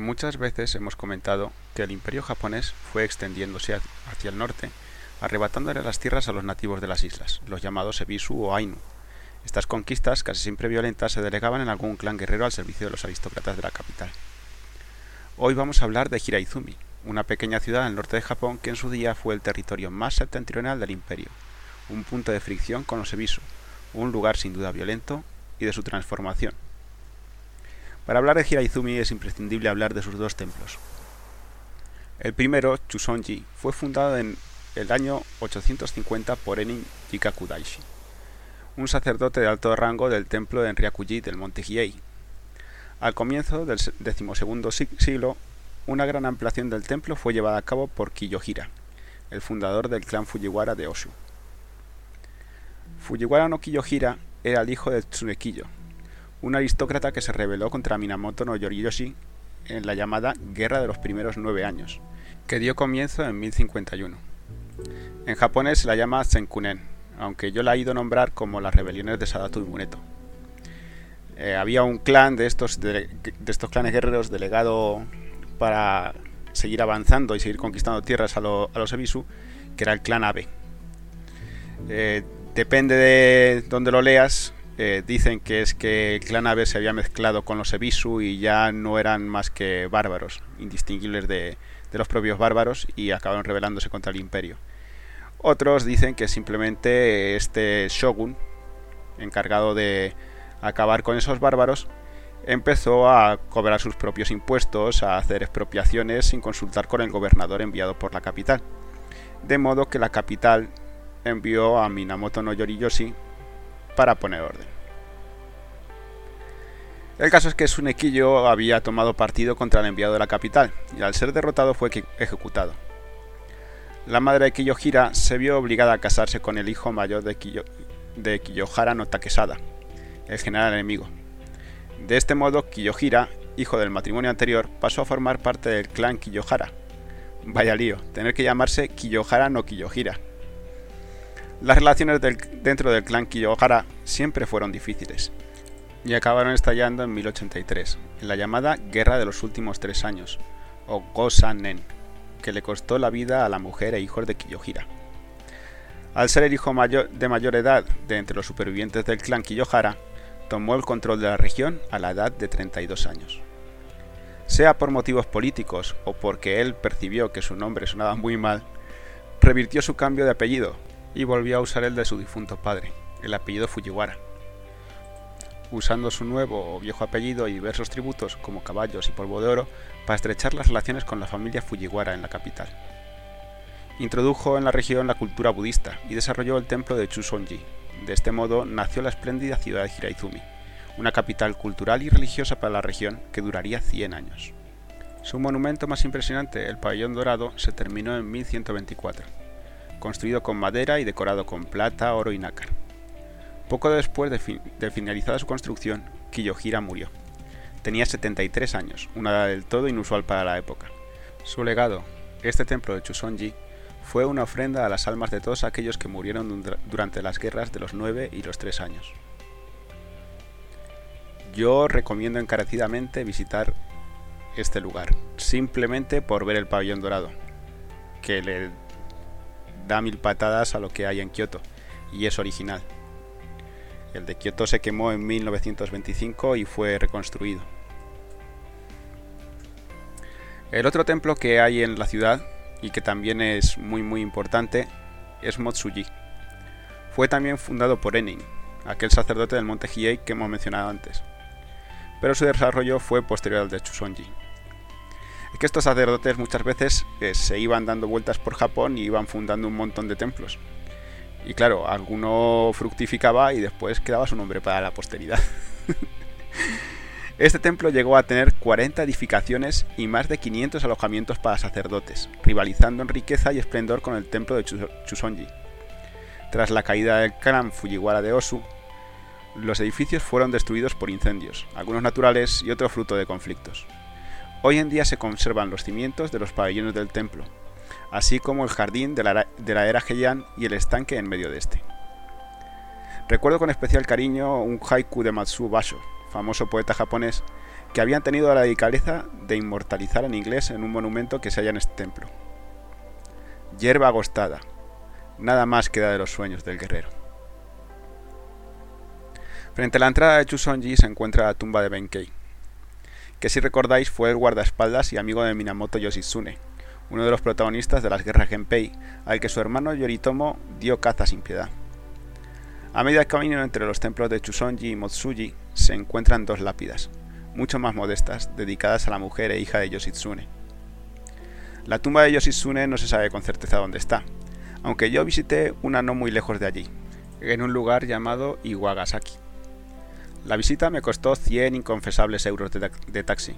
Muchas veces hemos comentado que el imperio japonés fue extendiéndose hacia el norte, arrebatándole las tierras a los nativos de las islas, los llamados Ebisu o Ainu. Estas conquistas, casi siempre violentas, se delegaban en algún clan guerrero al servicio de los aristócratas de la capital. Hoy vamos a hablar de Hiraizumi, una pequeña ciudad al norte de Japón que en su día fue el territorio más septentrional del imperio, un punto de fricción con los Ebisu, un lugar sin duda violento y de su transformación, para hablar de Hiraizumi es imprescindible hablar de sus dos templos. El primero, Chusonji, fue fundado en el año 850 por Enin Jikakudaishi, un sacerdote de alto rango del templo de Enryakuji del monte Hiei. Al comienzo del decimosegundo siglo, una gran ampliación del templo fue llevada a cabo por Kiyohira, el fundador del clan Fujiwara de Oshu. Fujiwara no Kiyohira era el hijo de Tsunekiyo, un aristócrata que se rebeló contra Minamoto no Yoriyoshi en la llamada Guerra de los Primeros Nueve Años, que dio comienzo en 1051. En japonés se la llama Senkunen, aunque yo la he ido a nombrar como las rebeliones de Sadatu y Muneto. Eh, había un clan de estos, de, estos clanes guerreros delegado para seguir avanzando y seguir conquistando tierras a, los Ebisu, que era el clan Abe. Eh, depende de donde lo leas, eh, dicen que es que el clan Abe se había mezclado con los Ebisu y ya no eran más que bárbaros, indistinguibles de, los propios bárbaros y acabaron rebelándose contra el imperio. Otros dicen que simplemente este shogun, encargado de acabar con esos bárbaros, empezó a cobrar sus propios impuestos, a hacer expropiaciones sin consultar con el gobernador enviado por la capital. De modo que la capital envió a Minamoto no Yoriyoshi para poner orden. El caso es que Sunequillo había tomado partido contra el enviado de la capital y al ser derrotado fue ejecutado. La madre de Kiyohira se vio obligada a casarse con el hijo mayor de, Kiyohara no Takesada, el general enemigo. De este modo, Kiyohira, hijo del matrimonio anterior, pasó a formar parte del clan Kiyohara. Vaya lío, tener que llamarse Kiyohara no Kiyohira. Las relaciones dentro del clan Kiyohara siempre fueron difíciles y acabaron estallando en 1083, en la llamada Guerra de los Últimos Tres Años, o Gosanen, que le costó la vida a la mujer e hijos de Kiyohira. Al ser el hijo mayor, de mayor edad de entre los supervivientes del clan Kiyohara, tomó el control de la región a la edad de 32 años. Sea por motivos políticos o porque él percibió que su nombre sonaba muy mal, revirtió su cambio de apellido y volvió a usar el de su difunto padre, el apellido Fujiwara. Usando su nuevo o viejo apellido y diversos tributos como caballos y polvo de oro para estrechar las relaciones con la familia Fujiwara en la capital. Introdujo en la región la cultura budista y desarrolló el templo de Chusonji. De este modo nació la espléndida ciudad de Hiraizumi, una capital cultural y religiosa para la región que duraría 100 años. Su monumento más impresionante, el pabellón dorado, se terminó en 1124 construido con madera y decorado con plata, oro y nácar. Poco después de, finalizada su construcción, Kiyohira murió. Tenía 73 años, una edad del todo inusual para la época. Su legado, este templo de Chusonji, fue una ofrenda a las almas de todos aquellos que murieron durante las guerras de los 9 y los 3 años. Yo recomiendo encarecidamente visitar este lugar, simplemente por ver el pabellón dorado, que le da mil patadas a lo que hay en Kioto, y es original. El de Kioto se quemó en 1925 y fue reconstruido. El otro templo que hay en la ciudad, y que también es muy muy importante, es Motsuji. Fue también fundado por Enin, aquel sacerdote del monte Hiei que hemos mencionado antes, pero su desarrollo fue posterior al de Chusonji que estos sacerdotes muchas veces eh, se iban dando vueltas por Japón y iban fundando un montón de templos. Y claro, alguno fructificaba y después quedaba su nombre para la posteridad. este templo llegó a tener 40 edificaciones y más de 500 alojamientos para sacerdotes, rivalizando en riqueza y esplendor con el templo de Chusonji. Tras la caída del clan Fujiwara de Osu, los edificios fueron destruidos por incendios, algunos naturales y otros fruto de conflictos. Hoy en día se conservan los cimientos de los pabellones del templo, así como el jardín de la, era Heian y el estanque en medio de este. Recuerdo con especial cariño un haiku de Matsuo Basho, famoso poeta japonés, que habían tenido la delicadeza de inmortalizar en inglés en un monumento que se halla en este templo. Hierba agostada, nada más queda de los sueños del guerrero. Frente a la entrada de Chusonji se encuentra la tumba de Benkei, que si recordáis fue el guardaespaldas y amigo de Minamoto Yoshitsune, uno de los protagonistas de las guerras Genpei, al que su hermano Yoritomo dio caza sin piedad. A medio camino entre los templos de Chusonji y Motsuji se encuentran dos lápidas, mucho más modestas, dedicadas a la mujer e hija de Yoshitsune. La tumba de Yoshitsune no se sabe con certeza dónde está, aunque yo visité una no muy lejos de allí, en un lugar llamado Iwagasaki. La visita me costó 100 inconfesables euros de, taxi,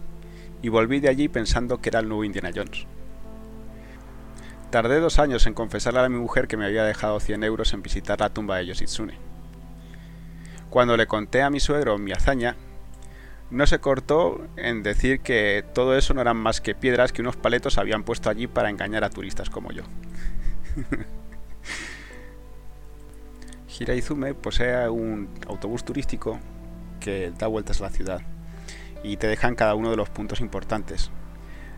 y volví de allí pensando que era el nuevo Indiana Jones. Tardé dos años en confesarle a mi mujer que me había dejado 100 euros en visitar la tumba de Yoshitsune. Cuando le conté a mi suegro mi hazaña, no se cortó en decir que todo eso no eran más que piedras que unos paletos habían puesto allí para engañar a turistas como yo. Hiraizume posee un autobús turístico que da vueltas a la ciudad y te dejan cada uno de los puntos importantes.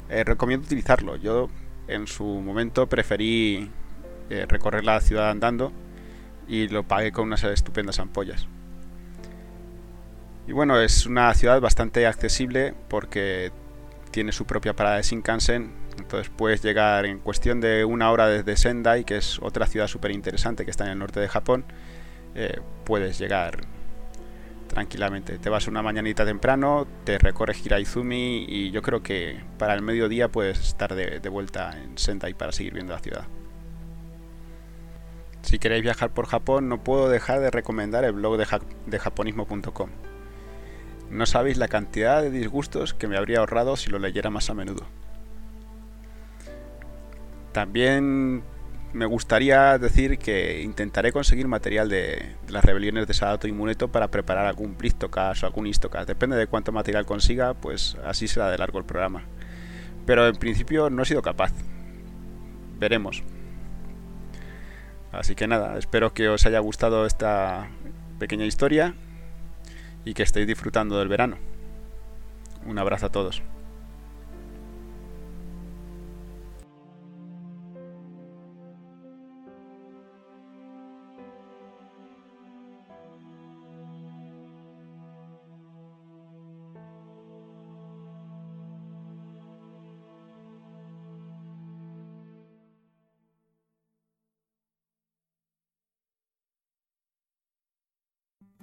Eh, recomiendo utilizarlo. Yo en su momento preferí eh, recorrer la ciudad andando y lo pagué con unas estupendas ampollas. Y bueno, es una ciudad bastante accesible porque tiene su propia parada de Shinkansen, entonces puedes llegar en cuestión de una hora desde Sendai, que es otra ciudad súper interesante que está en el norte de Japón, eh, puedes llegar tranquilamente. Te vas una mañanita temprano, te recorres Hiraizumi y yo creo que para el mediodía puedes estar de, vuelta en Sendai para seguir viendo la ciudad. Si queréis viajar por Japón, no puedo dejar de recomendar el blog de japonismo.com. No sabéis la cantidad de disgustos que me habría ahorrado si lo leyera más a menudo. También me gustaría decir que intentaré conseguir material de, las rebeliones de Sadato y Muneto para preparar algún Blistocast o algún Istocast. Depende de cuánto material consiga, pues así será de largo el programa. Pero en principio no he sido capaz. Veremos. Así que nada, espero que os haya gustado esta pequeña historia y que estéis disfrutando del verano. Un abrazo a todos.